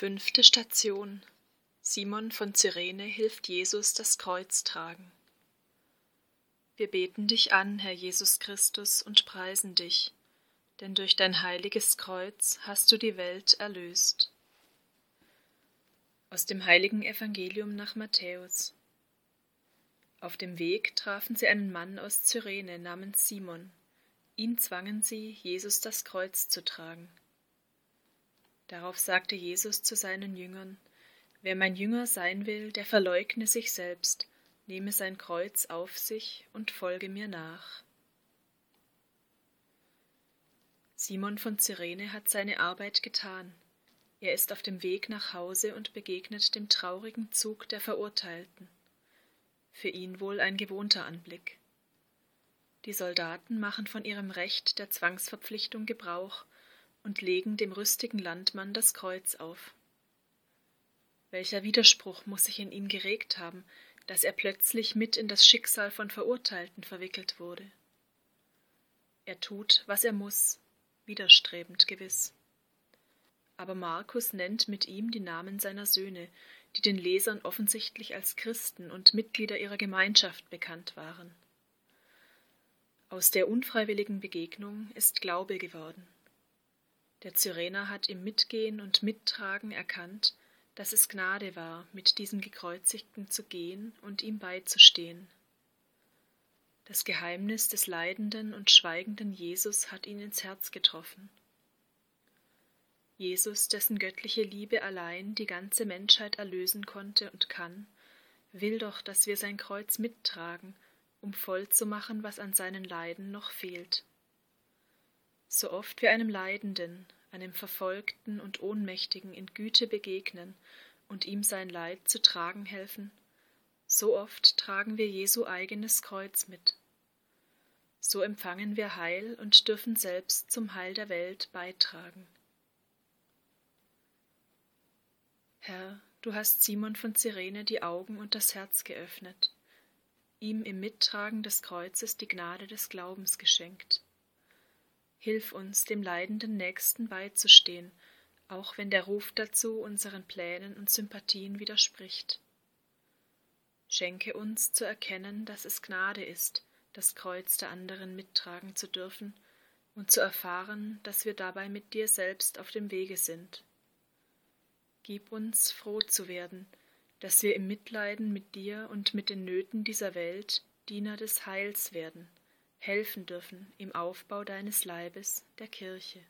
Fünfte Station. Simon von Cyrene hilft Jesus das Kreuz tragen. Wir beten dich an, Herr Jesus Christus, und preisen dich, denn durch dein heiliges Kreuz hast du die Welt erlöst. Aus dem heiligen Evangelium nach Matthäus. Auf dem Weg trafen sie einen Mann aus Cyrene namens Simon. Ihn zwangen sie, Jesus das Kreuz zu tragen. Darauf sagte Jesus zu seinen Jüngern, Wer mein Jünger sein will, der verleugne sich selbst, nehme sein Kreuz auf sich und folge mir nach. Simon von Cyrene hat seine Arbeit getan. Er ist auf dem Weg nach Hause und begegnet dem traurigen Zug der Verurteilten. Für ihn wohl ein gewohnter Anblick. Die Soldaten machen von ihrem Recht der Zwangsverpflichtung Gebrauch und legen dem rüstigen Landmann das Kreuz auf. Welcher Widerspruch muss sich in ihm geregt haben, dass er plötzlich mit in das Schicksal von Verurteilten verwickelt wurde. Er tut, was er muss, widerstrebend gewiss. Aber Markus nennt mit ihm die Namen seiner Söhne, die den Lesern offensichtlich als Christen und Mitglieder ihrer Gemeinschaft bekannt waren. Aus der unfreiwilligen Begegnung ist Glaube geworden. Der Cyrener hat im Mitgehen und Mittragen erkannt, dass es Gnade war, mit diesem Gekreuzigten zu gehen und ihm beizustehen. Das Geheimnis des leidenden und schweigenden Jesus hat ihn ins Herz getroffen. Jesus, dessen göttliche Liebe allein die ganze Menschheit erlösen konnte und kann, will doch, dass wir sein Kreuz mittragen, um voll zu machen, was an seinen Leiden noch fehlt. So oft wir einem Leidenden, einem Verfolgten und Ohnmächtigen in Güte begegnen und ihm sein Leid zu tragen helfen, so oft tragen wir Jesu eigenes Kreuz mit. So empfangen wir Heil und dürfen selbst zum Heil der Welt beitragen. Herr, du hast Simon von Cyrene die Augen und das Herz geöffnet, ihm im Mittragen des Kreuzes die Gnade des Glaubens geschenkt. Hilf uns, dem leidenden Nächsten beizustehen, auch wenn der Ruf dazu unseren Plänen und Sympathien widerspricht. Schenke uns zu erkennen, dass es Gnade ist, das Kreuz der anderen mittragen zu dürfen und zu erfahren, dass wir dabei mit dir selbst auf dem Wege sind. Gib uns, froh zu werden, dass wir im Mitleiden mit dir und mit den Nöten dieser Welt Diener des Heils werden helfen dürfen im Aufbau deines Leibes, der Kirche.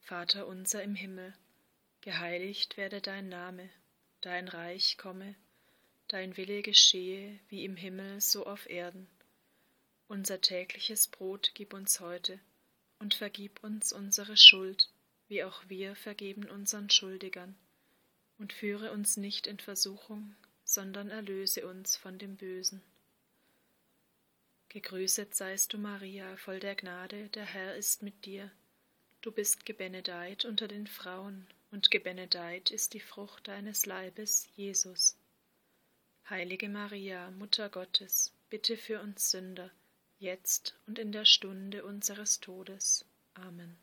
Vater unser im Himmel, geheiligt werde dein Name, dein Reich komme, dein Wille geschehe wie im Himmel so auf Erden. Unser tägliches Brot gib uns heute und vergib uns unsere Schuld, wie auch wir vergeben unseren Schuldigern. Und führe uns nicht in Versuchung, sondern erlöse uns von dem Bösen. Gegrüßet seist du, Maria, voll der Gnade, der Herr ist mit dir. Du bist gebenedeit unter den Frauen, und gebenedeit ist die Frucht deines Leibes, Jesus. Heilige Maria, Mutter Gottes, bitte für uns Sünder, jetzt und in der Stunde unseres Todes. Amen.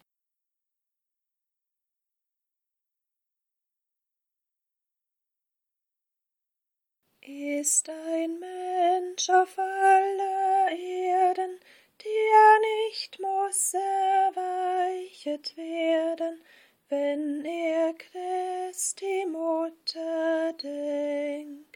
Ist ein Mensch Mensch auf aller Erden, dir nicht muss erweichet werden, wenn er Christi Mutter denkt.